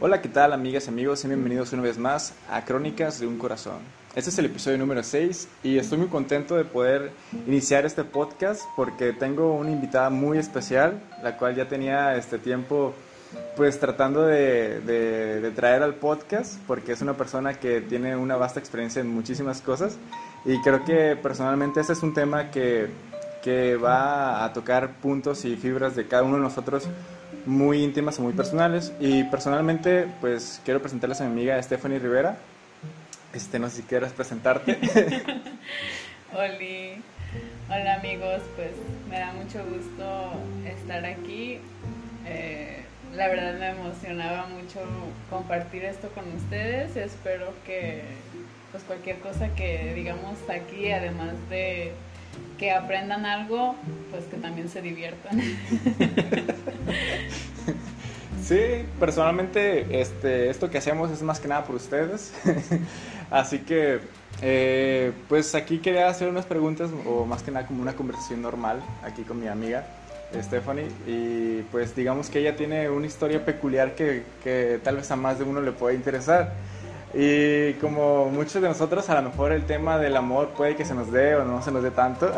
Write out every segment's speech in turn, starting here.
Hola, ¿qué tal amigas y amigos? Sean bienvenidos una vez más a Crónicas de un Corazón. Este es el episodio número 6 y estoy muy contento de poder iniciar este podcast porque tengo una invitada muy especial, la cual ya tenía este tiempo pues tratando de, de, traer al podcast porque es una persona que tiene una vasta experiencia en muchísimas cosas y creo que personalmente este es un tema que, que va a tocar puntos y fibras de cada uno de nosotros muy íntimas y muy personales. Y personalmente, pues quiero presentarles a mi amiga Stephanie Rivera. Este, no sé si quieras presentarte. Oli. Hola amigos, pues me da mucho gusto estar aquí. Eh, la verdad me emocionaba mucho compartir esto con ustedes. Espero que pues cualquier cosa que digamos aquí, además de que aprendan algo, pues que también se diviertan. Sí, personalmente este, esto que hacemos es más que nada por ustedes. Así que, eh, pues aquí quería hacer unas preguntas o más que nada como una conversación normal aquí con mi amiga Stephanie. Y pues digamos que ella tiene una historia peculiar que, que tal vez a más de uno le pueda interesar. Y como muchos de nosotros, a lo mejor el tema del amor puede que se nos dé o no se nos dé tanto.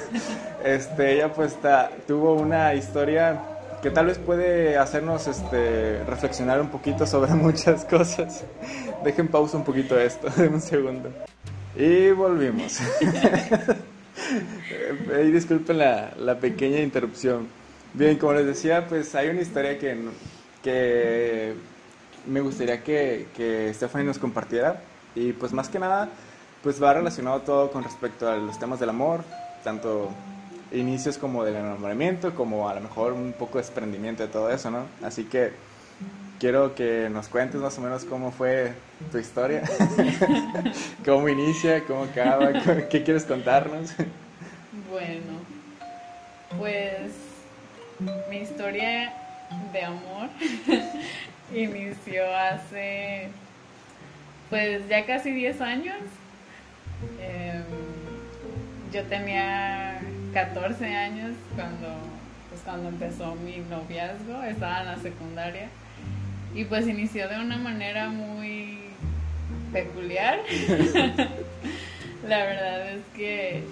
este, ella pues tuvo una historia que tal vez puede hacernos este, reflexionar un poquito sobre muchas cosas. Dejen pausa un poquito esto, un segundo. Y volvimos. y disculpen la, la, pequeña interrupción. Bien, como les decía, pues hay una historia que, que me gustaría que, que Stephanie nos compartiera. Y pues más que nada, pues va relacionado todo con respecto a los temas del amor, tanto inicios como del enamoramiento, como a lo mejor un poco de desprendimiento de todo eso, ¿no? Así que quiero que nos cuentes más o menos cómo fue tu historia, cómo inicia, cómo acaba, qué quieres contarnos. Bueno, pues mi historia de amor inició hace pues ya casi 10 años. Em, yo tenía 14 años cuando, pues, cuando empezó mi noviazgo, estaba en la secundaria y pues inició de una manera muy peculiar. la verdad es que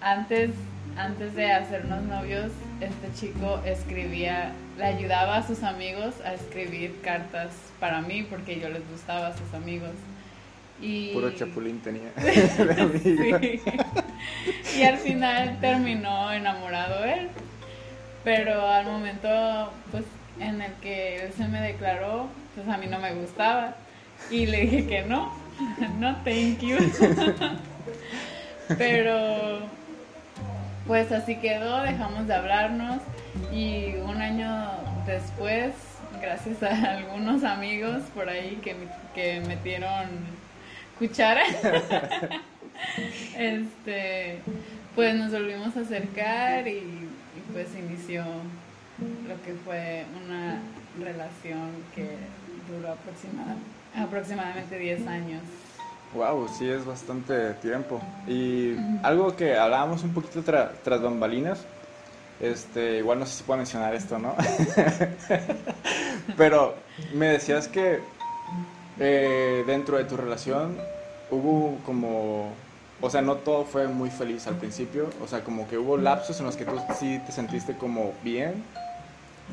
antes, antes de hacernos novios, este chico escribía le ayudaba a sus amigos a escribir cartas para mí porque yo les gustaba a sus amigos. Y... Puro chapulín tenía. Y al final terminó enamorado él. Pero al momento pues, en el que él se me declaró, pues a mí no me gustaba. Y le dije que no, no thank you. Pero pues así quedó, dejamos de hablarnos y un año después, gracias a algunos amigos por ahí que, que metieron cuchara, este, pues nos volvimos a acercar y, pues inició lo que fue una relación que duró aproximadamente 10 años. Wow, sí es bastante tiempo. Y algo que hablábamos un poquito tras bambalinas, este, igual no sé si puedo mencionar esto, ¿no? Pero me decías que eh, dentro de tu relación hubo como, o sea, no todo fue muy feliz al principio, o sea, como que hubo lapsos en los que tú sí te sentiste como bien,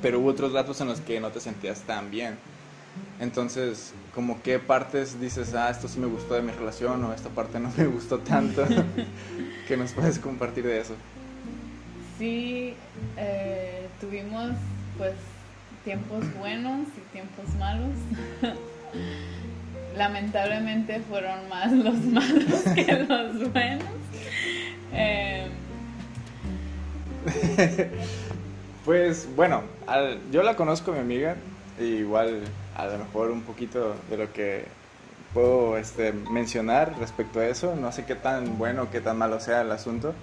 pero hubo otros lapsos en los que no te sentías tan bien. Entonces, como qué partes dices, ah, esto sí me gustó de mi relación o esta parte no me gustó tanto, que nos puedes compartir de eso sí eh, tuvimos pues tiempos buenos y tiempos malos. Lamentablemente fueron más los malos que los buenos. Em, pues bueno, yo la conozco mi amiga, y igual a lo mejor un poquito de lo que puedo este, mencionar respecto a eso, no sé qué tan bueno qué tan malo sea el asunto.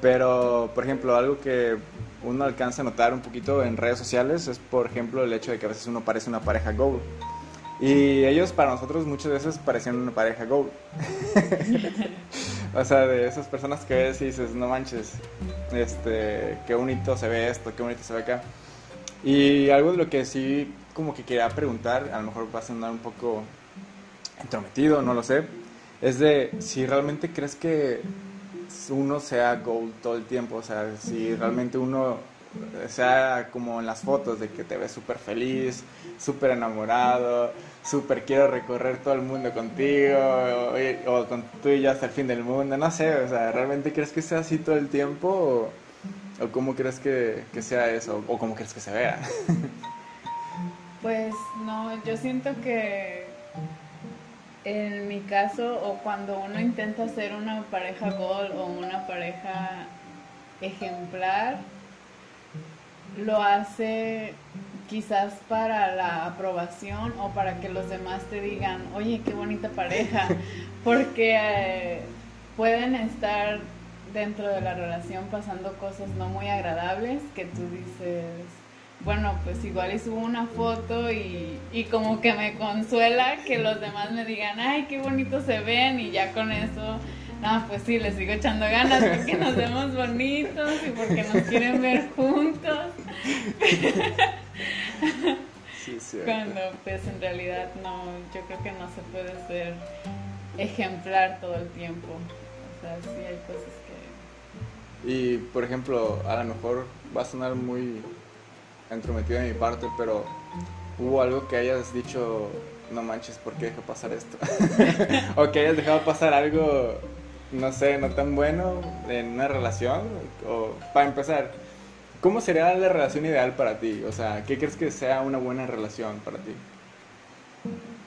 Pero, por ejemplo, algo que uno alcanza a notar un poquito en redes sociales es, por ejemplo, el hecho de que a veces uno parece una pareja gold. Y ellos para nosotros muchas veces parecían una pareja gold. o sea, de esas personas que ves y dices, no manches, este, qué bonito se ve esto, qué bonito se ve acá. Y algo de lo que sí como que quería preguntar, a lo mejor va a sonar un poco entrometido, no lo sé, es de si realmente crees que uno sea gold todo el tiempo, o sea, si realmente uno sea como en las fotos de que te ves súper feliz, súper enamorado, súper quiero recorrer todo el mundo contigo, o, con tú y yo hasta el fin del mundo, no sé, o sea, ¿realmente crees que sea así todo el tiempo? ¿O, cómo crees que, que, sea eso? ¿O cómo crees que se vea? Pues no, yo siento que en mi caso, o cuando uno intenta ser una pareja gol o una pareja ejemplar, lo hace quizás para la aprobación o para que los demás te digan, oye, qué bonita pareja, porque eh, pueden estar dentro de la relación pasando cosas no muy agradables que tú dices, bueno, pues igual y subo una foto y, y como que me consuela que los demás me digan, ay, qué bonito se ven y ya con eso no, pues sí, les sigo echando ganas porque nos vemos bonitos y porque nos quieren ver juntos. Sí. Cuando pues en realidad no, yo creo que no se puede ser ejemplar todo el tiempo. O sea, sí hay cosas. Y por ejemplo, a lo mejor va a sonar muy entrometido de mi parte, pero hubo algo que hayas dicho, no manches, ¿por qué pasar esto? o que hayas dejado pasar algo no sé, no tan bueno en una relación? O, para empezar, ¿cómo sería la relación ideal para ti? O sea, ¿qué crees que sea una buena relación para ti?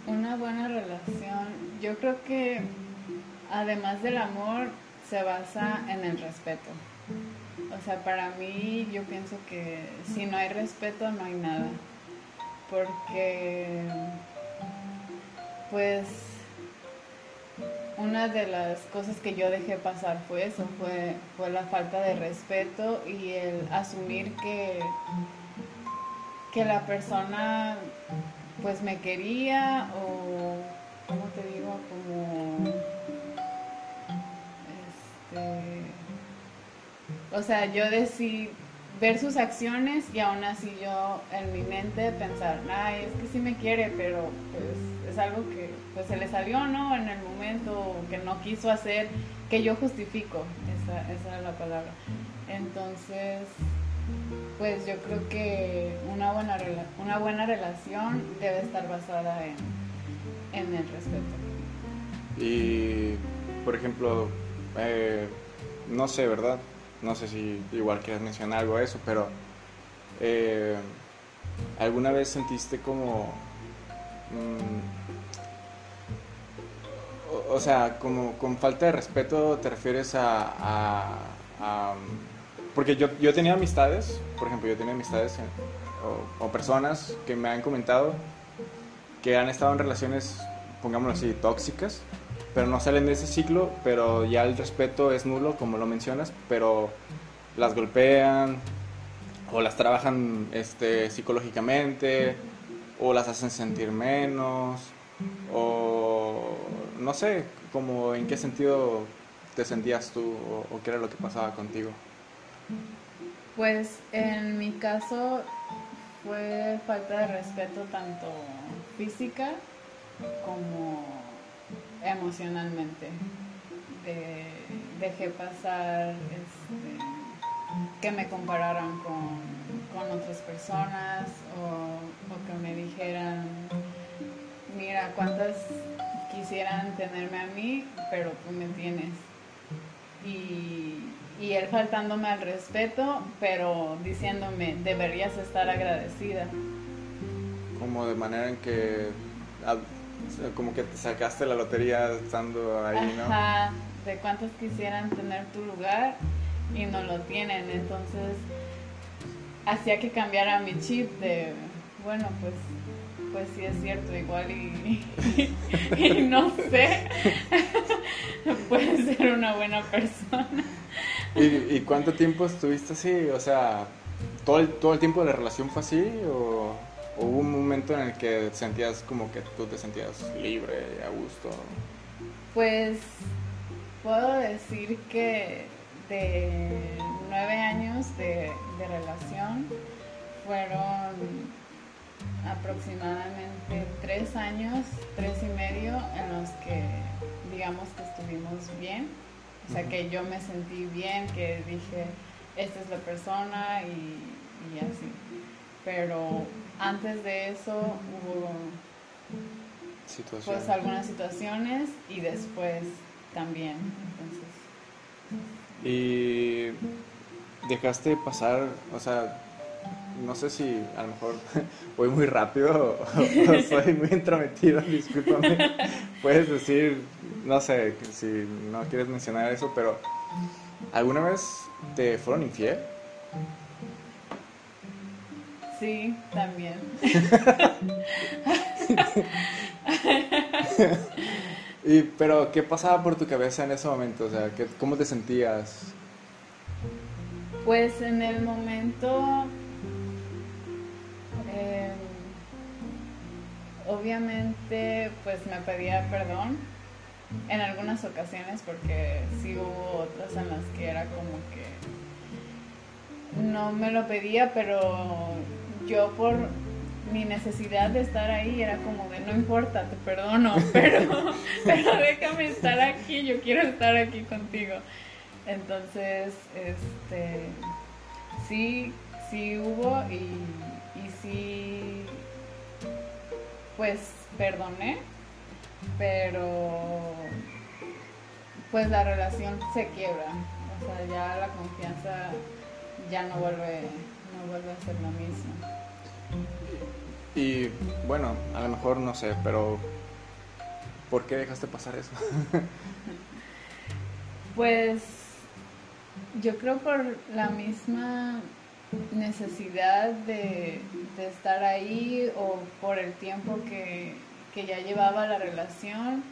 Una buena relación, yo creo que además del amor se basa en el respeto. O sea, para mí yo pienso que si no hay respeto no hay nada. Porque pues una de las cosas que yo dejé pasar fue eso, fue, fue la falta de respeto y el asumir que, que la persona pues me quería o, ¿cómo te digo? Como, o sea, yo decidí ver sus acciones y aún así yo en mi mente pensar, ay, es que sí me quiere, pero pues es algo que pues se le salió, ¿no? En el momento que no quiso hacer, que yo justifico, esa, esa es la palabra. Entonces, pues yo creo que una buena, una buena relación debe estar basada en, en el respeto. Y, por ejemplo, eh, no sé, ¿verdad? no sé si igual quieres mencionar algo de eso, pero eh, ¿alguna vez sentiste como... Mm, o, sea, como con falta de respeto te refieres a... porque yo, yo tenía amistades, por ejemplo, yo tenía amistades o, personas que me han comentado que han estado en relaciones, pongámoslo así, tóxicas pero no salen de ese ciclo, pero ya el respeto es nulo, como lo mencionas, pero las golpean o las trabajan este, psicológicamente o las hacen sentir menos o no sé, como en qué sentido te sentías tú o, qué era lo que pasaba contigo. Pues en mi caso fue falta de respeto tanto física como emocionalmente. dejé pasar este, que me compararan con, otras personas o, que me dijeran, mira, cuántas quisieran tenerme a mí, pero tú me tienes. Y, y él faltándome al respeto, pero diciéndome, deberías estar agradecida. Como de manera en que como que te sacaste la lotería estando ahí, ¿no? Ajá, de cuántos quisieran tener tu lugar y no lo tienen. Entonces, hacía que cambiara mi chip de, bueno, pues pues sí es cierto, igual y, y, no sé, puede ser una buena persona. ¿Y, ¿Y, cuánto tiempo estuviste así? O sea, ¿todo el, todo el tiempo de la relación fue así o...? Hubo un momento en el que sentías como que tú te sentías libre, y a gusto? Pues puedo decir que de nueve años de, relación fueron aproximadamente tres años, tres y medio en los que digamos que estuvimos bien. O sea, que yo me sentí bien, que dije, esta es la persona y, y así. Pero antes de eso hubo pues algunas situaciones y después también. Entonces. Y dejaste pasar, o sea, no sé si a lo mejor voy muy rápido o, soy muy entrometido, discúlpame. Puedes decir, no sé, si no quieres mencionar eso, pero ¿alguna vez te fueron infiel? Sí, también. y, pero, ¿qué pasaba por tu cabeza en ese momento? O sea, ¿cómo te sentías? Pues en el momento Em, obviamente, pues me pedía perdón en algunas ocasiones porque sí hubo otras en las que era como que no me lo pedía, pero yo por mi necesidad de estar ahí era como de no importa, te perdono, pero, pero déjame estar aquí, yo quiero estar aquí contigo. Entonces, este sí, sí hubo y sí, pues perdoné, pero pues la relación se quiebra, o sea, ya la confianza ya no vuelve, no vuelve a ser la misma. Y bueno, a lo mejor no sé, pero ¿por qué dejaste pasar eso? pues yo creo por la misma necesidad de, estar ahí o por el tiempo que, ya llevaba la relación,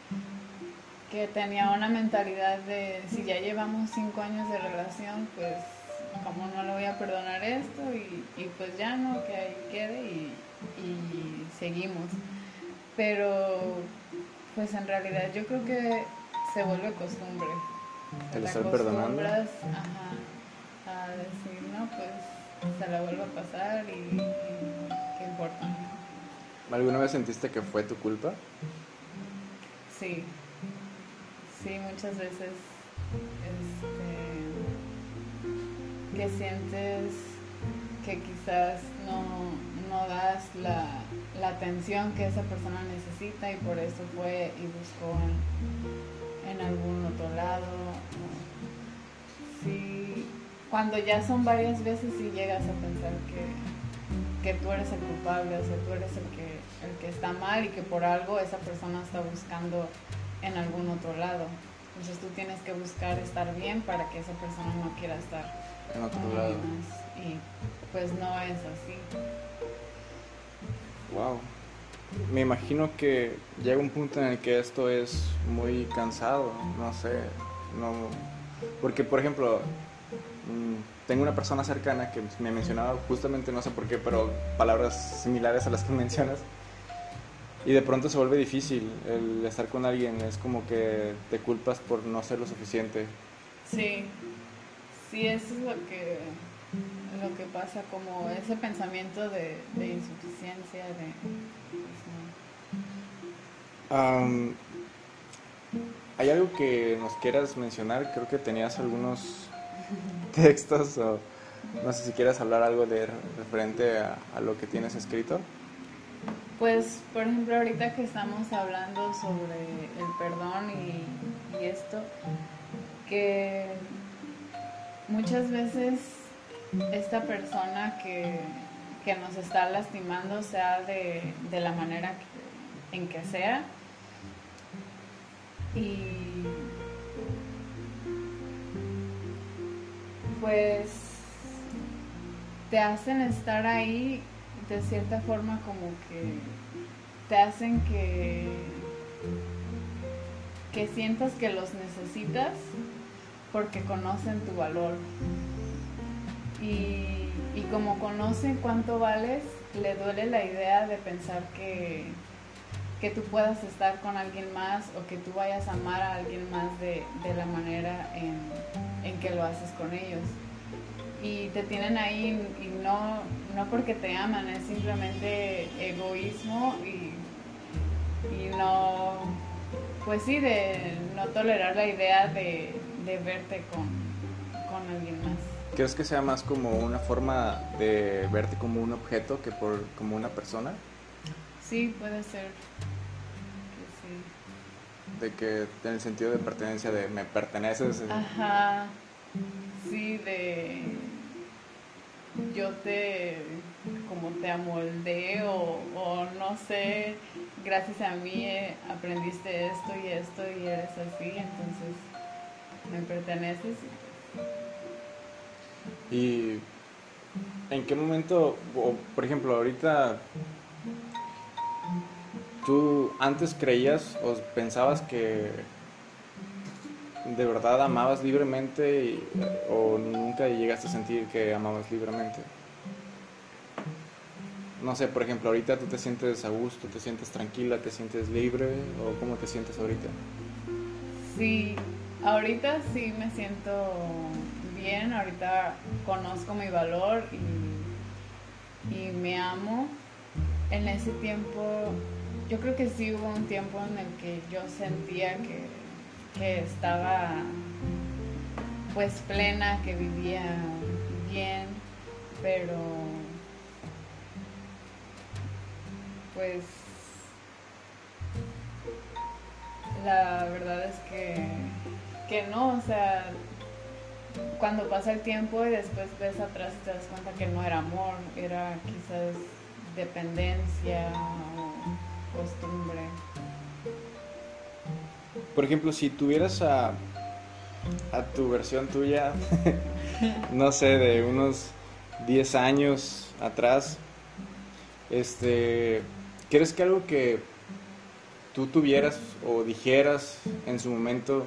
que tenía una mentalidad de si ya llevamos cinco años de relación, pues como no le voy a perdonar esto y, pues ya no, que ahí quede y, seguimos. Pero pues en realidad yo creo que se vuelve costumbre. El estar perdonando. a decir, no, pues se la vuelva a pasar y, qué importa. ¿Alguna vez sentiste que fue tu culpa? Sí, sí, muchas veces este, que sientes que quizás no, no das la, la, atención que esa persona necesita y por eso fue y buscó en, en algún otro lado. Sí, cuando ya son varias veces y llegas a pensar que, que tú eres el culpable, o sea, tú eres el que, el que está mal y que por algo esa persona está buscando en algún otro lado. Entonces tú tienes que buscar estar bien para que esa persona no quiera estar en otro lado. Y pues no es así. Wow. Me imagino que llega un punto en el que esto es muy cansado, no sé, no porque por ejemplo, Mm, tengo una persona cercana que me mencionaba justamente, no sé por qué, pero palabras similares a las que mencionas. Y de pronto se vuelve difícil el estar con alguien, es como que te culpas por no ser lo suficiente. Sí, sí, eso es lo que, lo que pasa, como ese pensamiento de, insuficiencia, de... Pues, ¿Hay algo que nos quieras mencionar? Creo que tenías algunos textos o no sé si quieres hablar algo de referente a, lo que tienes escrito. Pues, por ejemplo, ahorita que estamos hablando sobre el perdón y, y esto, que muchas veces esta persona que, que nos está lastimando, sea de, de la manera en que sea, y pues te hacen estar ahí de cierta forma como que te hacen que que sientas que los necesitas porque conocen tu valor y, y como conocen cuánto vales le duele la idea de pensar que que tú puedas estar con alguien más o que tú vayas a amar a alguien más de, la manera en, que lo haces con ellos. y te tienen ahí y no, no porque te aman, es simplemente egoísmo y, y no, pues sí, de no tolerar la idea de, de verte con, con alguien más. ¿Crees que sea más como una forma de verte como un objeto que por como una persona? Sí, puede ser. De que en el sentido de pertenencia, de me perteneces. Ajá. Sí, de yo te como te amoldé o, o, no sé, gracias a mí eh, aprendiste esto y esto y eres así, entonces me perteneces. ¿Y en qué momento, o, por ejemplo, ahorita tú antes creías o pensabas que de verdad amabas libremente o nunca llegaste a sentir que amabas libremente? No sé, por ejemplo, ahorita tú te sientes a gusto, te sientes tranquila, te sientes libre o cómo te sientes ahorita? Sí, ahorita sí me siento bien, ahorita conozco mi valor y, y me amo. En ese tiempo, yo creo que sí hubo un tiempo en el que yo sentía que que estaba pues plena, que vivía bien, pero pues la verdad es que, que no, o sea, cuando pasa el tiempo y después ves atrás y te das cuenta que no era amor, era quizás dependencia o costumbre. Por ejemplo, si tuvieras a, a tu versión tuya, no sé, de unos 10 años atrás, este, ¿crees que algo que tú tuvieras o dijeras en su momento,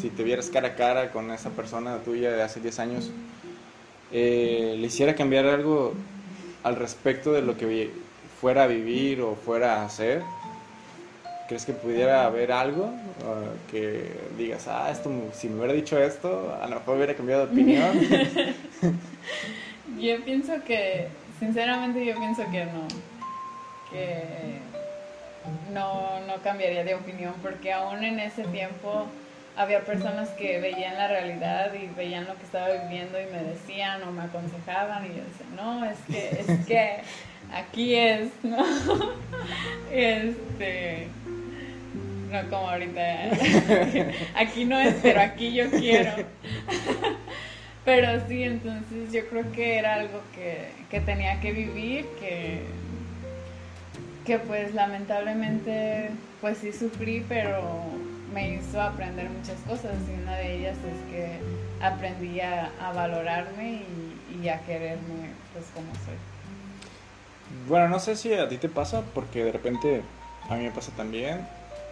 si te vieras cara a cara con esa persona tuya de hace 10 años, eh, le hiciera cambiar algo al respecto de lo que fuera a vivir o fuera a hacer? ¿Crees que pudiera haber algo que digas, ah, esto, si me hubiera dicho esto, a lo mejor hubiera cambiado de opinión? yo pienso que, sinceramente yo pienso que no, que no, no cambiaría de opinión porque aún en ese tiempo había personas que veían la realidad y veían lo que estaba viviendo y me decían o me aconsejaban y yo decía, no, es que, es que aquí es, ¿no? Este no como ahorita. aquí no es, pero aquí yo quiero. pero sí, entonces yo creo que era algo que, tenía que vivir, que, que pues lamentablemente pues sí sufrí, pero me hizo aprender muchas cosas y una de ellas es que aprendí a, valorarme y, y, a quererme pues como soy. Bueno, no sé si a ti te pasa porque de repente a mí me pasa también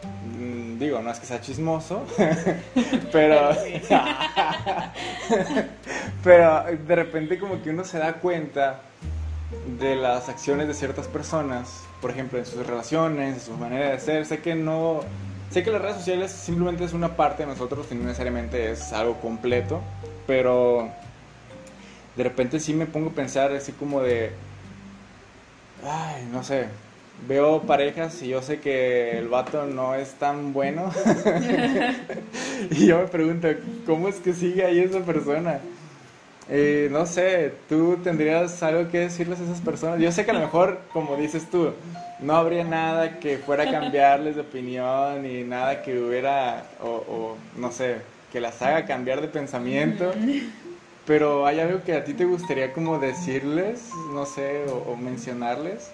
Mm, digo, no es que sea chismoso, pero, pero de repente como que uno se da cuenta de las acciones de ciertas personas, por ejemplo, en sus relaciones, en su manera de ser. Sé que no, sé que las redes sociales simplemente es una parte de nosotros y no necesariamente es algo completo, pero de repente sí me pongo a pensar así como de, ay, no sé, veo parejas y yo sé que el vato no es tan bueno. y yo me pregunto, ¿cómo es que sigue ahí esa persona? Eh, no sé, tú tendrías algo que decirles a esas personas. Yo sé que a lo mejor, como dices tú, no habría nada que fuera a cambiarles de opinión y nada que hubiera, o, no sé, que las haga cambiar de pensamiento. Pero hay algo que a ti te gustaría como decirles, no sé, o mencionarles.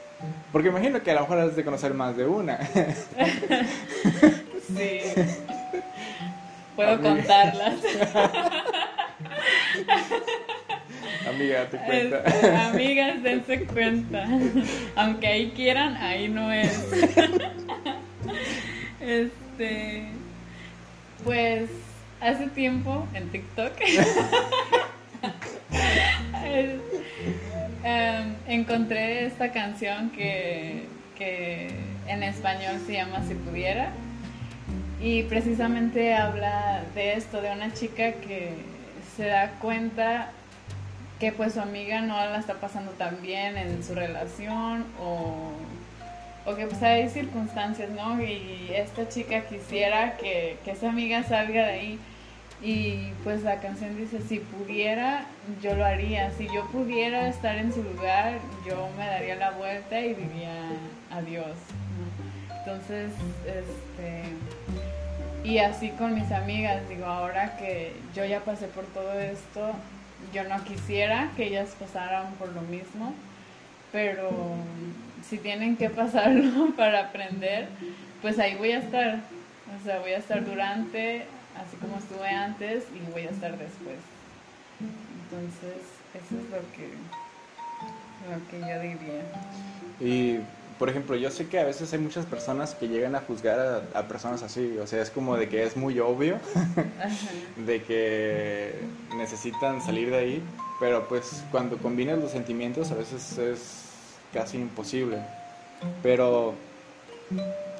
Porque imagino que a lo mejor has de conocer más de una. sí. Puedo contarlas. Amiga, te cuenta. amigas, dense cuenta. Aunque ahí quieran, ahí no es. Este. Pues hace tiempo en TikTok. Em, encontré esta canción que, en español se llama Si pudiera y precisamente habla de esto, de una chica que se da cuenta que pues su amiga no la está pasando tan bien en su relación o, o que pues hay circunstancias, ¿no? Y esta chica quisiera que, que esa amiga salga de ahí. Y pues la canción dice, si pudiera, yo lo haría. Si yo pudiera estar en su lugar, yo me daría la vuelta y diría adiós. Entonces, este... Y así con mis amigas, digo, ahora que yo ya pasé por todo esto, yo no quisiera que ellas pasaran por lo mismo, pero si tienen que pasarlo para aprender, pues ahí voy a estar. O sea, voy a estar durante, así como estuve antes, y voy a estar después. Entonces, eso es lo que, lo que yo diría. Y por ejemplo, yo sé que a veces hay muchas personas que llegan a juzgar a, personas así, o sea, es como de que es muy obvio, de que necesitan salir de ahí, pero pues cuando combinas los sentimientos a veces es casi imposible. Pero,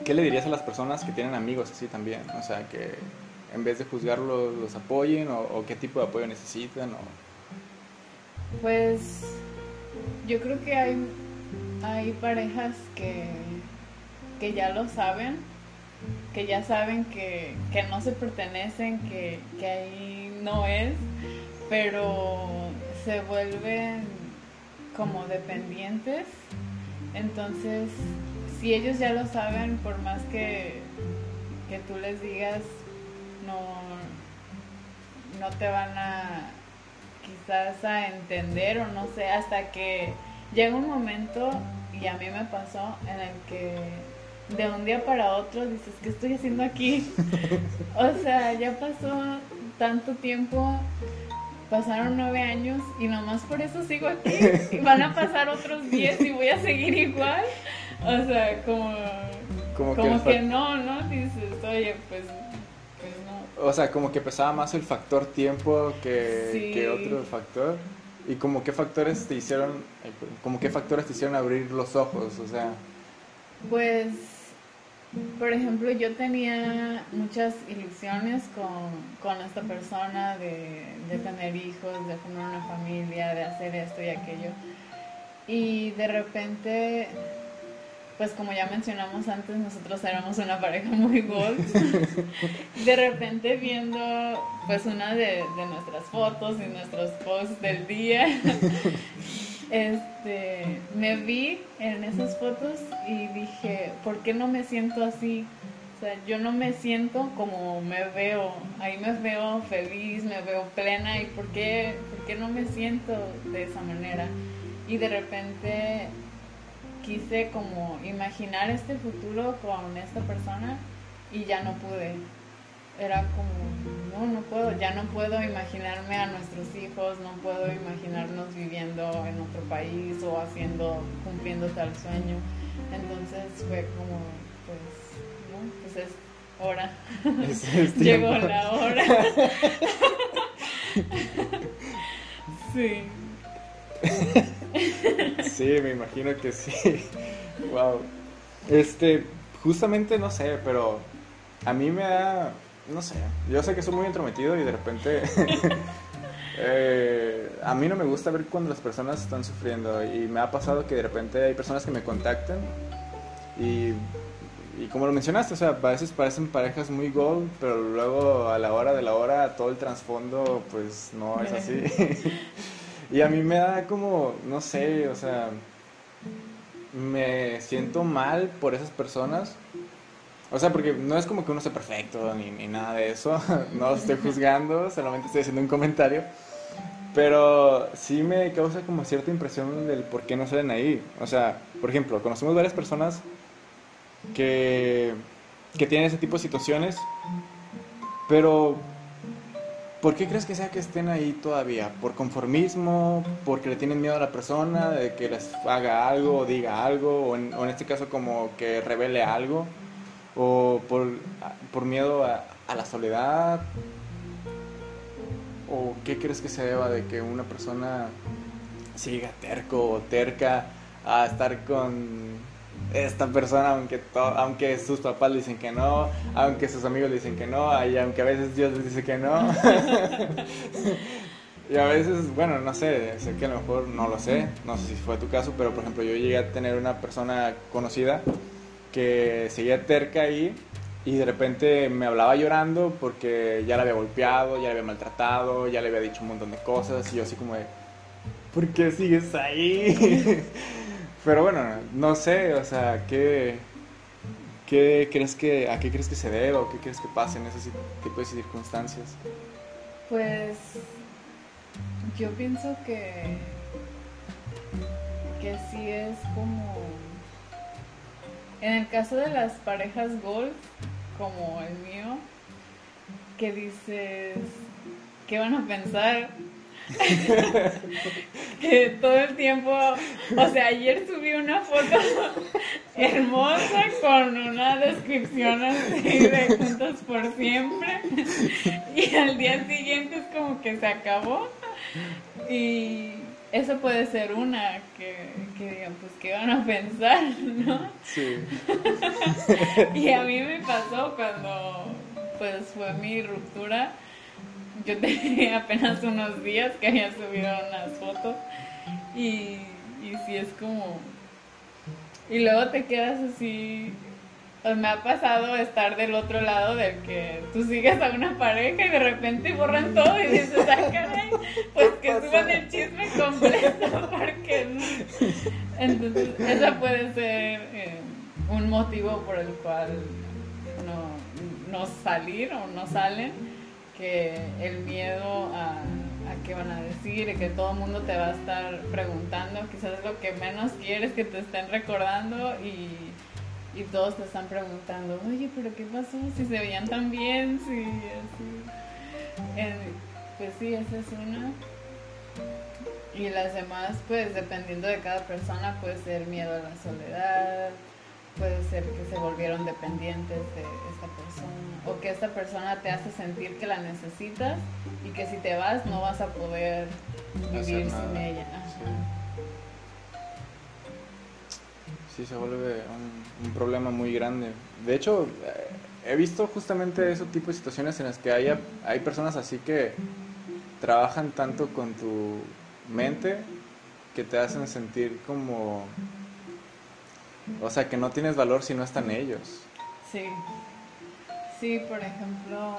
¿qué le dirías a las personas que tienen amigos así también? O sea, que en vez de juzgarlos los apoyen o, o qué tipo de apoyo necesitan. O... Pues yo creo que hay hay parejas que, que ya lo saben, que ya saben que, no se pertenecen, que, que ahí no es, pero se vuelven como dependientes. Entonces, si ellos ya lo saben, por más que, que tú les digas, no, no te van a quizás a entender o no sé, hasta que llega un momento, y a mí me pasó, en el que de un día para otro dices, ¿qué estoy haciendo aquí? o sea, ya pasó tanto tiempo, pasaron nueve años y nomás por eso sigo aquí. Y van a pasar otros diez y voy a seguir igual. O sea, como, como, que, no, ¿no? Dices, oye, pues, pues no. O sea, como que pesaba más el factor tiempo que, que otro factor. ¿Y como qué factores te hicieron, como qué factores te hicieron abrir los ojos? O sea... Pues, por ejemplo, yo tenía muchas ilusiones con, con esta persona de, de tener hijos, de formar una familia, de hacer esto y aquello. Y de repente pues como ya mencionamos antes, nosotros éramos una pareja muy gold. De repente viendo pues una de, nuestras fotos y nuestros posts del día, este, me vi en esas fotos y dije, ¿por qué no me siento así? O sea, yo no me siento como me veo, ahí me veo feliz, me veo plena y ¿por qué, por qué no me siento de esa manera? Y de repente quise como imaginar este futuro con esta persona y ya no pude. Era como, no, no puedo, ya no puedo imaginarme a nuestros hijos, no puedo imaginarnos viviendo en otro país o haciendo, cumpliendo tal sueño. Entonces fue como, pues, ¿no? Pues es hora. Llegó la hora. sí. Sí, me imagino que sí. Wow. Este, justamente no sé, pero a mí me da, no sé, yo sé que soy muy entrometido y de repente eh, a mí no me gusta ver cuando las personas están sufriendo y me ha pasado que de repente hay personas que me contactan y, y como lo mencionaste, o sea, a veces parecen parejas muy gold, pero luego a la hora de la hora todo el trasfondo pues no es así. Y a mí me da como, no sé, o sea, me siento mal por esas personas. O sea, porque no es como que uno sea perfecto ni, ni nada de eso. no estoy juzgando, solamente estoy haciendo un comentario. Pero sí me causa como cierta impresión del por qué no salen ahí. O sea, por ejemplo, conocemos varias personas que, que tienen ese tipo de situaciones, pero ¿Por qué crees que sea que estén ahí todavía? ¿Por conformismo? ¿Porque le tienen miedo a la persona de que les haga algo o diga algo? ¿O en, este caso como que revele algo? ¿O por, por miedo a, a, la soledad? ¿O qué crees que se deba de que una persona siga terco o terca a estar con esta persona, aunque, aunque sus papás le dicen que no, aunque sus amigos le dicen que no, y aunque a veces Dios les dice que no. Y a veces, bueno, no sé, sé que a lo mejor no lo sé, no sé si fue tu caso, pero por ejemplo yo llegué a tener una persona conocida que seguía terca ahí y de repente me hablaba llorando porque ya la había golpeado, ya la había maltratado, ya le había dicho un montón de cosas y yo así como de, ¿por qué sigues ahí? pero bueno, no sé, o sea, ¿qué, qué crees que, ¿a qué crees que se debe o qué crees que pase en ese tipo de circunstancias? Pues yo pienso que, que sí es como... En el caso de las parejas golf, como el mío, que dices, ¿qué van a pensar? que todo el tiempo, o sea, ayer subí una foto hermosa con una descripción así de juntos por siempre y al día siguiente es como que se acabó y eso puede ser una que, que digan, pues, ¿qué van a pensar? ¿No? Sí. y a mí me pasó cuando, pues, fue mi ruptura. Yo tenía apenas unos días que había subido unas fotos. Y, y sí es como... Y luego te quedas así pues me ha pasado estar del otro lado del que tú sigues a una pareja y de repente borran todo y dices, ah, caray, pues que suban el chisme completo porque entonces esa puede ser eh, un motivo por el cual no, no salir o no salen que el miedo a, a qué van a decir y que todo el mundo te va a estar preguntando quizás lo que menos quieres que te estén recordando y y todos te están preguntando, oye, pero ¿qué pasó? Si se veían tan bien, si así. pues sí, esa es una. Y las demás, pues dependiendo de cada persona, puede ser miedo a la soledad, puede ser que se volvieron dependientes de esta persona, o que esta persona te hace sentir que la necesitas y que si te vas no vas a poder vivir sin ella. Sí. Se vuelve un, problema muy grande. De hecho, eh, he visto justamente ese tipo de situaciones en las que hay, hay personas así que trabajan tanto con tu mente que te hacen sentir como... O sea, que no tienes valor si no están ellos. Sí. Sí, por ejemplo,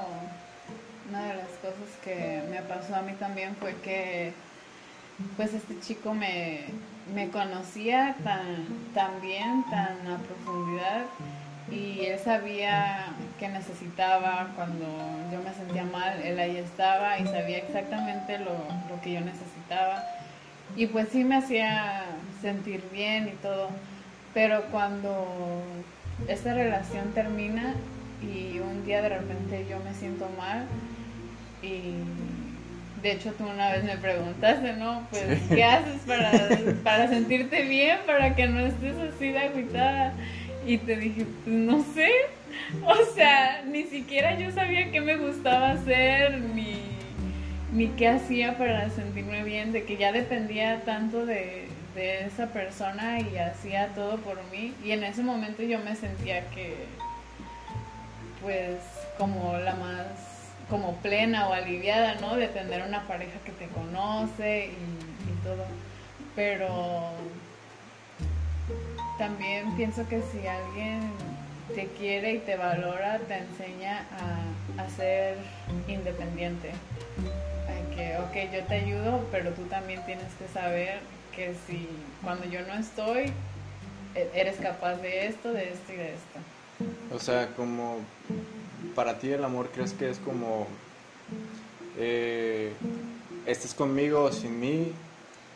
una de las cosas que me pasó a mí también fue que pues este chico me, me conocía tan, tan bien, tan a profundidad y él sabía que necesitaba cuando yo me sentía mal, él ahí estaba y sabía exactamente lo, lo que yo necesitaba y pues sí me hacía sentir bien y todo, pero cuando esta relación termina y un día de repente yo me siento mal y de hecho, tú una vez me preguntaste, ¿no? Pues, ¿qué haces para, para sentirte bien, para que no estés así de agitada? Y te dije, pues no sé. O sea, ni siquiera yo sabía qué me gustaba hacer, ni, ni qué hacía para sentirme bien, de que ya dependía tanto de, de esa persona y hacía todo por mí. Y en ese momento yo me sentía que, pues, como la más como plena o aliviada, ¿no? De tener una pareja que te conoce y, todo. Pero también pienso que si alguien te quiere y te valora, te enseña a, a ser independiente. Que, ok, yo te ayudo, pero tú también tienes que saber que si cuando yo no estoy, e, eres capaz de esto, de esto y de esto. O sea, como para ti el amor crees que es como, eh, estés conmigo o sin mí,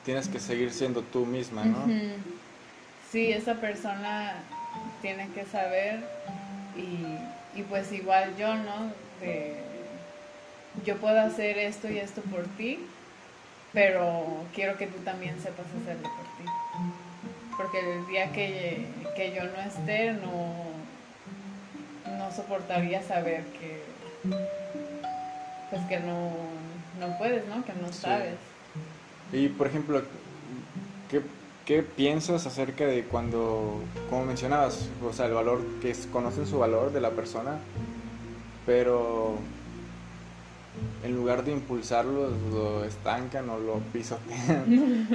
tienes que seguir siendo tú misma, ¿no? Sí, esa persona tiene que saber y, y pues igual yo, ¿no? yo puedo hacer esto y esto por ti, pero quiero que tú también sepas hacerlo por ti. Porque el día que, que yo no esté, no, no soportaría saber que pues que no, no puedes, ¿no? Que no sabes. Y por ejemplo, ¿qué, ¿qué, piensas acerca de cuando, como mencionabas, o sea, el valor, que conocen su valor de la persona, pero en lugar de impulsarlos, lo estancan o lo pisotean.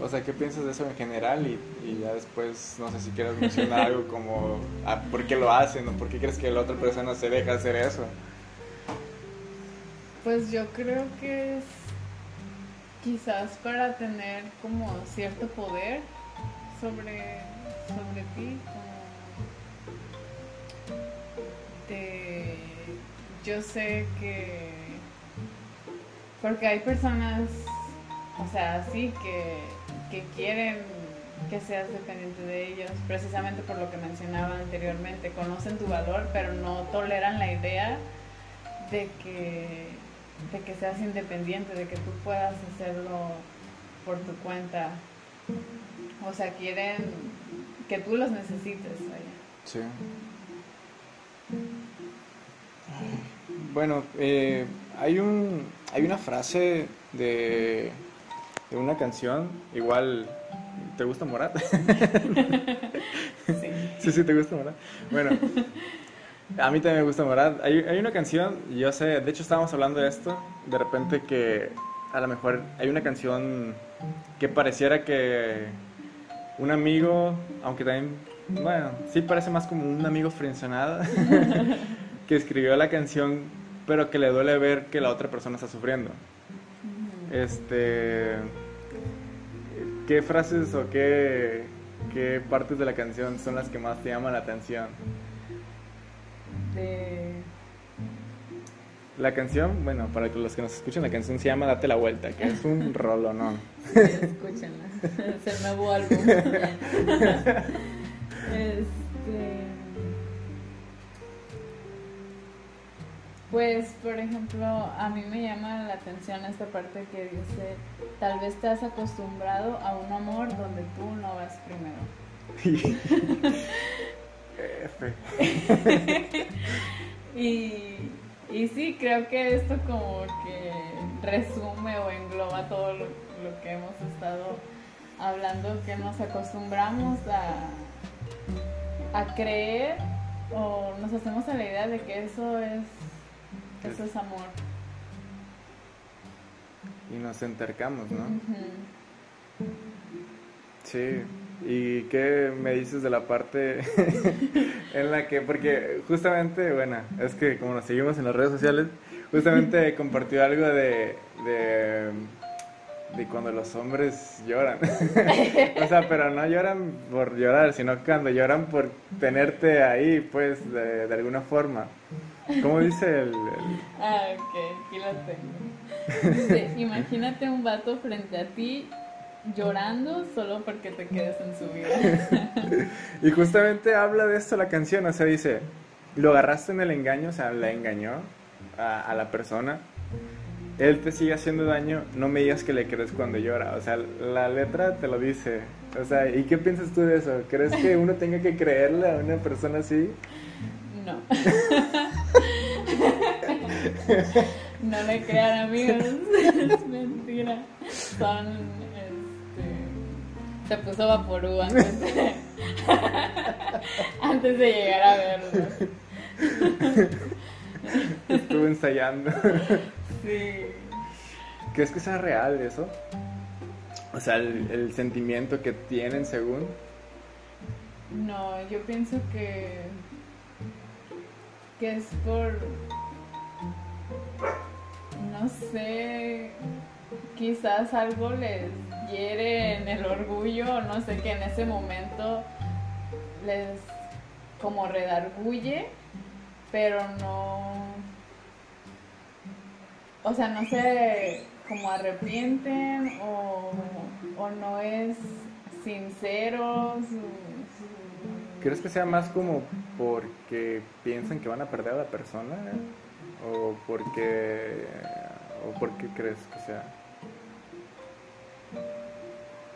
O sea, ¿qué piensas de eso en general? Y, y, ya después, no sé si quieres mencionar algo como ah, por qué lo hacen o por qué crees que la otra persona se deja hacer eso. Pues yo creo que es quizás para tener como cierto poder sobre, sobre ti. Yo sé que... Porque hay personas, o sea, así que que quieren que seas dependiente de ellos, precisamente por lo que mencionaba anteriormente, conocen tu valor, pero no toleran la idea de que, de que seas independiente, de que tú puedas hacerlo por tu cuenta. O sea, quieren que tú los necesites. Sí. Bueno, eh, hay, un, hay una frase de una canción, igual, ¿te gusta Morat? sí. sí, sí, te gusta Morat. Bueno, a mí también me gusta Morat. Hay, hay una canción, yo sé, de hecho estábamos hablando de esto, de repente que a lo mejor hay una canción que pareciera que un amigo, aunque también, bueno, sí parece más como un amigo frencionado, que escribió la canción, pero que le duele ver que la otra persona está sufriendo. Este ¿Qué frases o qué, qué partes de la canción son las que más te llaman la atención? De... La canción, bueno, para los que nos escuchan, la canción se llama Date la Vuelta, que es un rolonón. Sí, escúchenla, es el nuevo álbum. este... Pues, por ejemplo, a mí me llama la atención esta parte que dice, tal vez te has acostumbrado a un amor donde tú no vas primero. y, y sí, creo que esto como que resume o engloba todo lo, lo que hemos estado hablando, que nos acostumbramos a, a creer o nos hacemos a la idea de que eso es eso es amor. Y nos entercamos, ¿no? Sí. ¿Y qué me dices de la parte en la que, porque justamente, bueno, es que como nos seguimos en las redes sociales, justamente compartió algo de, de, de cuando los hombres lloran. o sea, pero no lloran por llorar, sino cuando lloran por tenerte ahí, pues, de, de alguna forma. ¿Cómo dice el, Ah, ok, aquí lo tengo. Dice, imagínate un vato frente a ti llorando solo porque te quedes en su vida. y justamente habla de esto la canción, o sea, dice, lo agarraste en el engaño, o sea, la engañó a, a la persona. Él te sigue haciendo daño, no me digas que le crees cuando llora. O sea, la letra te lo dice. O sea, ¿y qué piensas tú de eso? ¿Crees que uno tenga que creerle a una persona así? No. no le crean amigos, es mentira. Son, este, se puso vaporú antes de, antes de llegar a verlo. Estuve ensayando. Sí. ¿Crees que sea real eso? O sea, el, el sentimiento que tienen según. No, yo pienso que que es por, no sé, quizás algo les hiere en el orgullo, no sé, que en ese momento les como redarguye, pero no, o sea, no se como arrepienten o, o no es sincero ¿Crees que sea más como porque piensan que van a perder a la persona? ¿O porque, o por crees que sea?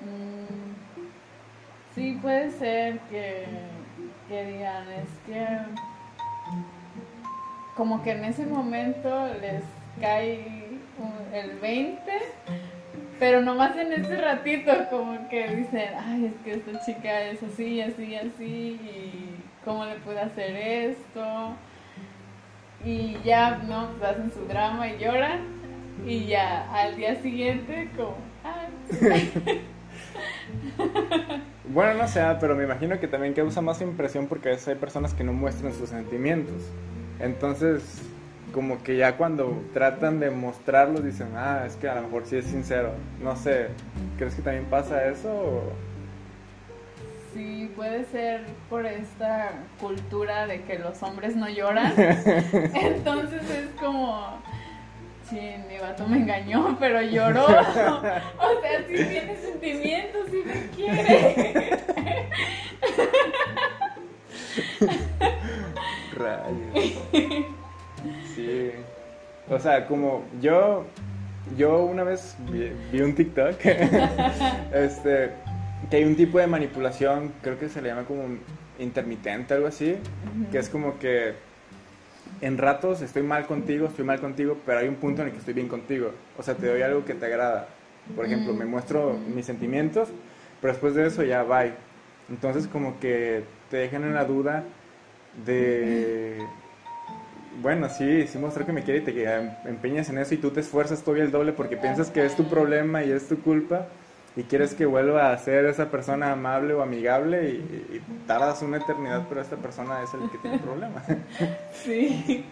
Mm, sí, puede ser que, que digan, es que como que en ese momento les cae el 20 pero nomás en ese ratito como que dicen, ay, es que esta chica es así, así, así, y cómo le puede hacer esto. y ya, ¿no? Pues hacen su drama y lloran y ya al día siguiente como... bueno, no sé, pero me imagino que también causa más impresión porque a veces hay personas que no muestran sus sentimientos. Entonces, como que ya cuando tratan de mostrarlos dicen, ah, es que a lo mejor sí es sincero. No sé, ¿crees que también pasa eso? Sí, puede ser por esta cultura de que los hombres no lloran. Entonces es como, sí, mi vato me engañó, pero lloró. o sea, sí tiene sentimientos, sí me quiere. Rayos. Sí. O sea, como yo, yo una vez vi, un TikTok, este, que hay un tipo de manipulación, creo que se le llama como intermitente, algo así, que es como que en ratos estoy mal contigo, estoy mal contigo, pero hay un punto en el que estoy bien contigo. O sea, te doy algo que te agrada. Por ejemplo, me muestro mis sentimientos, pero después de eso ya bye. Entonces como que te dejan en la duda de bueno, sí, sí mostró que me quiere y te empeñas en eso y tú te esfuerzas todavía el doble porque piensas que es tu problema y es tu culpa y quieres que vuelva a ser esa persona amable o amigable y, tardas una eternidad, pero esta persona es el que tiene el problema. Sí,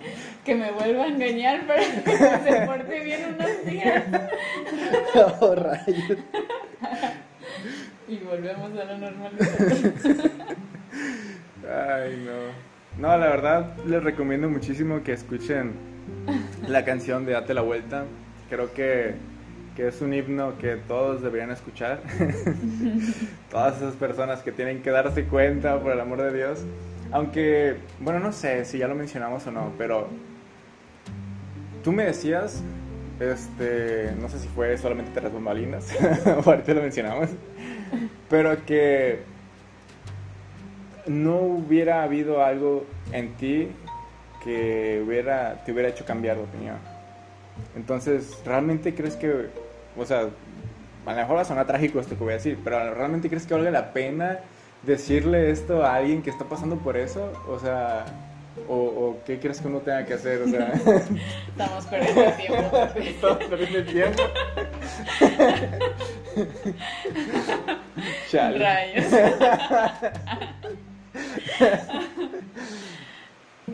que me vuelva a engañar para que se porte bien unos días. Oh, rayos. Y volvemos a la normalidad. Ay, no. No, la verdad les recomiendo muchísimo que escuchen la canción de Date la Vuelta. Creo que, que es un himno que todos deberían escuchar. Todas esas personas que tienen que darse cuenta, por el amor de Dios. Aunque, bueno, no sé si ya lo mencionamos o no, pero tú me decías, este, no sé si fue solamente Terras Bombalinas, o ahorita lo mencionamos, pero que no hubiera habido algo en ti que hubiera, te hubiera hecho cambiar de opinión. Entonces, ¿realmente crees que, o sea, a lo mejor va a sonar trágico esto que voy a decir, pero ¿realmente crees que vale la pena decirle esto a alguien que está pasando por eso? O sea, ¿o, qué crees que uno tenga que hacer? O sea, Estamos perdiendo el tiempo. Estamos perdiendo el tiempo. Chale. Rayos.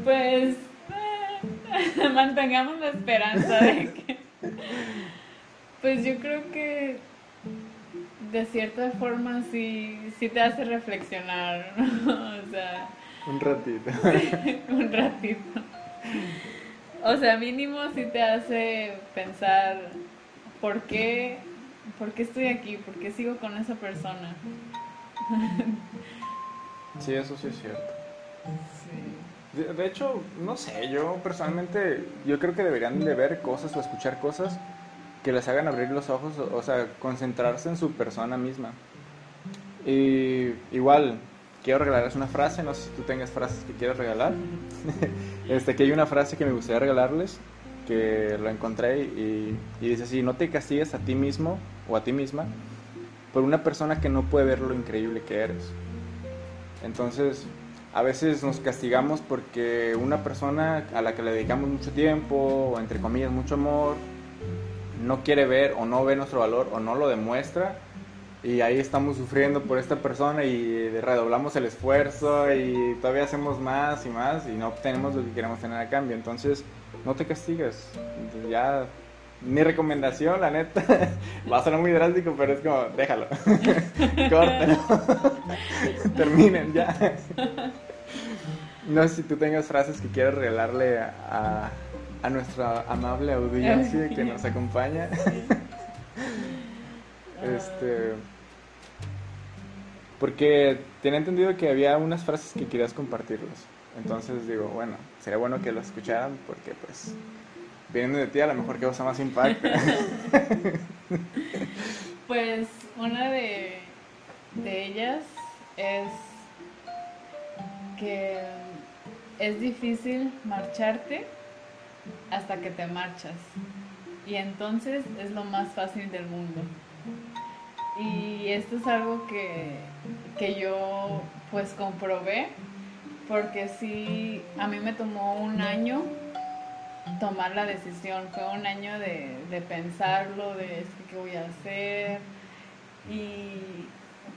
pues eh, mantengamos la esperanza de que... Pues yo creo que de cierta forma sí, sí te hace reflexionar, O sea... Un ratito. un ratito. O sea, mínimo sí te hace pensar por qué, por qué estoy aquí, por qué sigo con esa persona. Sí, eso sí es cierto. De, hecho, no sé, yo personalmente, yo creo que deberían de ver cosas o escuchar cosas que les hagan abrir los ojos, o, sea, concentrarse en su persona misma. Y igual, quiero regalarles una frase, no sé si tú tengas frases que quieras regalar. este, que hay una frase que me gustaría regalarles, que lo encontré y, y dice así, no te castigues a ti mismo o a ti misma por una persona que no puede ver lo increíble que eres. Entonces, a veces nos castigamos porque una persona a la que le dedicamos mucho tiempo, o entre comillas mucho amor, no quiere ver o no ve nuestro valor o no lo demuestra. Y ahí estamos sufriendo por esta persona y redoblamos el esfuerzo y todavía hacemos más y más y no obtenemos lo que queremos tener a cambio. Entonces, no te castigues. Ya mi recomendación, la neta, va a sonar muy drástico, pero es como, déjalo, córtalo, terminen ya. No sé si tú tengas frases que quieras regalarle a, a nuestra amable audiencia que nos acompaña. este, porque tenía entendido que había unas frases que querías compartirlas. Entonces digo, bueno, sería bueno que las escucharan porque pues viene de ti, a lo mejor que usa más impacto. pues una de, de ellas es que es difícil marcharte hasta que te marchas. Y entonces es lo más fácil del mundo. Y esto es algo que, que yo pues comprobé, porque sí, a mí me tomó un año tomar la decisión. Fue un año de, de pensarlo, de qué voy a hacer. Y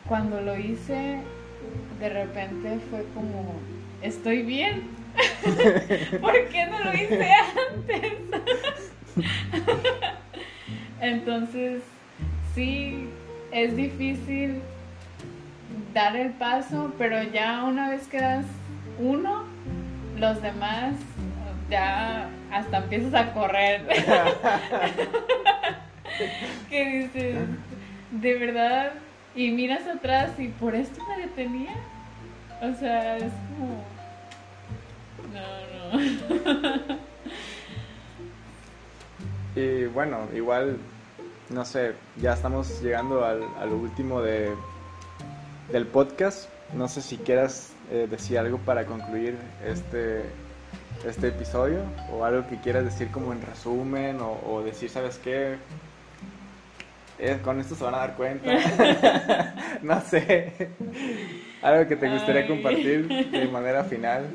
cuando lo hice, de repente fue como, estoy bien. ¿Por qué no lo hice antes? Entonces, sí, es difícil dar el paso, pero ya una vez que das uno, los demás ya hasta empiezas a correr. que dices, de verdad, y miras atrás y por esto me detenía. O sea, es como... No, no. y bueno, igual, no sé, ya estamos llegando al, al último de, del podcast. No sé si quieras eh, decir algo para concluir este, este episodio o algo que quieras decir como en resumen o, decir, ¿sabes qué? Eh, con esto se van a dar cuenta. no sé. Algo que te gustaría compartir de manera final.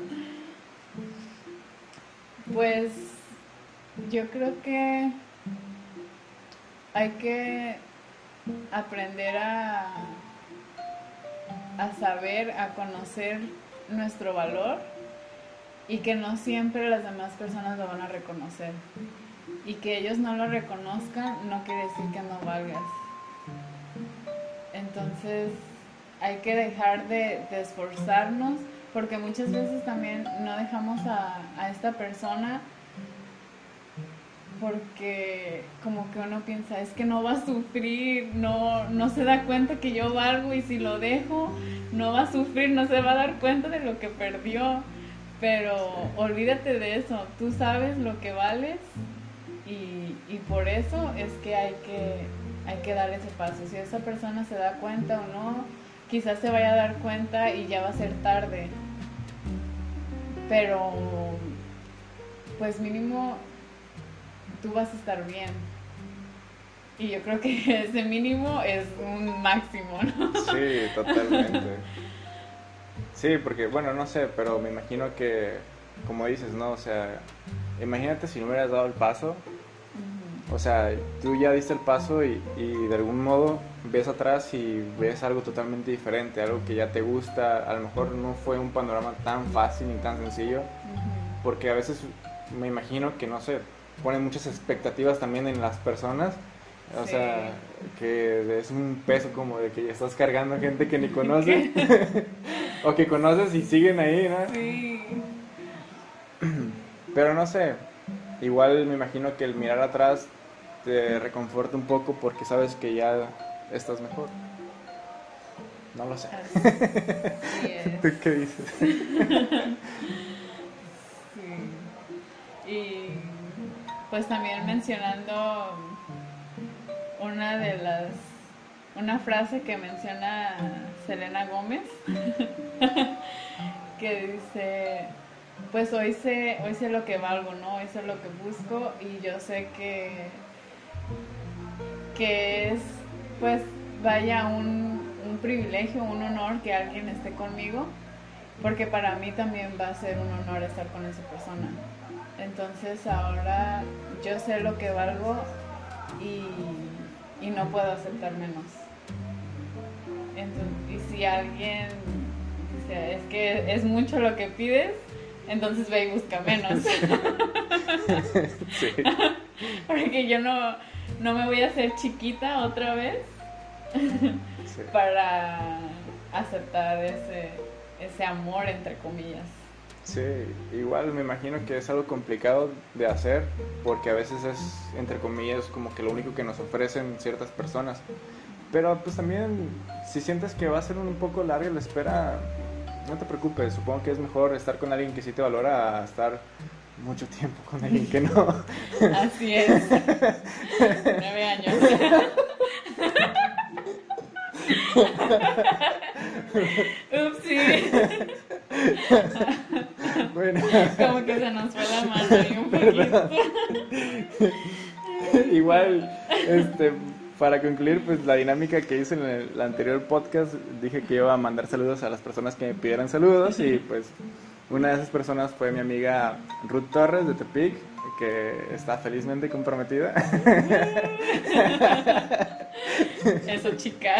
Pues yo creo que hay que aprender a, a saber, a conocer nuestro valor y que no siempre las demás personas lo van a reconocer. Y que ellos no lo reconozcan no quiere decir que no valgas. Entonces hay que dejar de, esforzarnos porque muchas veces también no dejamos a, a esta persona porque como que uno piensa, es que no va a sufrir, no, no se da cuenta que yo valgo y si lo dejo, no va a sufrir, no se va a dar cuenta de lo que perdió. Pero olvídate de eso, tú sabes lo que vales y, y por eso es que hay, que hay que dar ese paso. Si esa persona se da cuenta o no, quizás se vaya a dar cuenta y ya va a ser tarde. Pero pues mínimo tú vas a estar bien. Y yo creo que ese mínimo es un máximo, ¿no? Sí, totalmente. Sí, porque, bueno, no sé, pero me imagino que, como dices, ¿no? O sea, imagínate si no hubieras dado el paso. O sea, tú ya diste el paso y, y, de algún modo ves atrás y ves algo totalmente diferente, algo que ya te gusta. A lo mejor no fue un panorama tan fácil ni tan sencillo, porque a veces me imagino que, no sé, ponen muchas expectativas también en las personas. O sea, que es un peso como de que ya estás cargando gente que ni conoces. O que conoces y siguen ahí, ¿no? Sí. Pero no sé, igual me imagino que el mirar atrás te reconforta un poco porque sabes que ya estás mejor. No lo sé. ¿Tú qué dices? sí. Y pues también mencionando una de las una frase que menciona Selena Gómez que dice pues hoy sé hoy sé lo que valgo no hoy sé lo que busco y yo sé que que es pues vaya un, un privilegio un honor que alguien esté conmigo porque para mí también va a ser un honor estar con esa persona entonces ahora yo sé lo que valgo y, no puedo aceptar menos. Y si alguien dice, es que es mucho lo que pides, entonces ve y busca menos. Porque yo no, no me voy a hacer chiquita otra vez para aceptar ese, ese amor, entre comillas. Sí, igual me imagino que es algo complicado de hacer porque a veces es, entre comillas, como que lo único que nos ofrecen ciertas personas. Pero pues también, si sientes que va a ser un poco larga la espera, no te preocupes, supongo que es mejor estar con alguien que sí te valora a estar mucho tiempo con alguien que no. Así es. Nueve años. Upsi. bueno. Como que se nos fue la mano y un poquito. Igual, este, para concluir, pues la dinámica que hice en el anterior podcast, dije que iba a mandar saludos a las personas que me pidieran saludos y pues Una de esas personas fue mi amiga Ruth Torres de Tepic, que está felizmente comprometida. Eso, chica.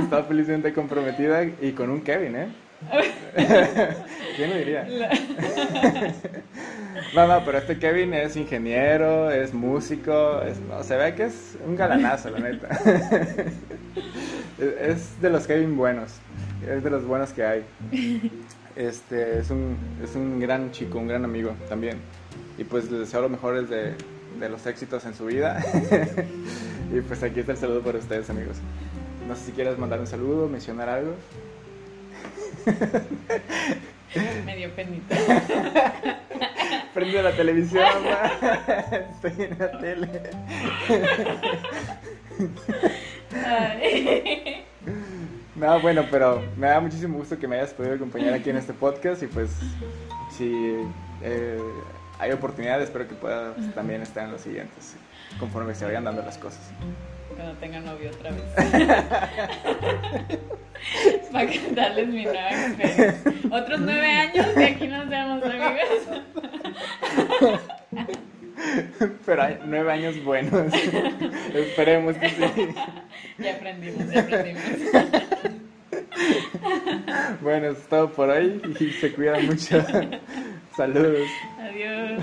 Está felizmente comprometida y con un Kevin, ¿eh? ¿Quién lo diría? No, no, pero este Kevin es ingeniero, es músico, es, no, se ve que es un galanazo, la neta. Es de los Kevin buenos, es de los buenos que hay. Este, es un, es un gran chico, un gran amigo también. Y pues les deseo lo mejor de, de los éxitos en su vida. y pues aquí está el saludo para ustedes, amigos. No sé si quieres mandar un saludo, mencionar algo. Me dio penita. Prende la televisión, ma. Estoy en la tele. Ay. No, bueno, pero me da muchísimo gusto que me hayas podido acompañar aquí en este podcast y pues si eh, hay oportunidad espero que puedas también estar en los siguientes conforme se vayan dando las cosas. Cuando tenga novio otra vez. Para contarles mi nueva experiencia. Otros nueve años y aquí nos vemos, amigos. Pero hay nueve años buenos. Esperemos que sí. Ya aprendimos, ya aprendimos. Bueno, es todo por hoy y se cuidan mucho. Saludos. Adiós.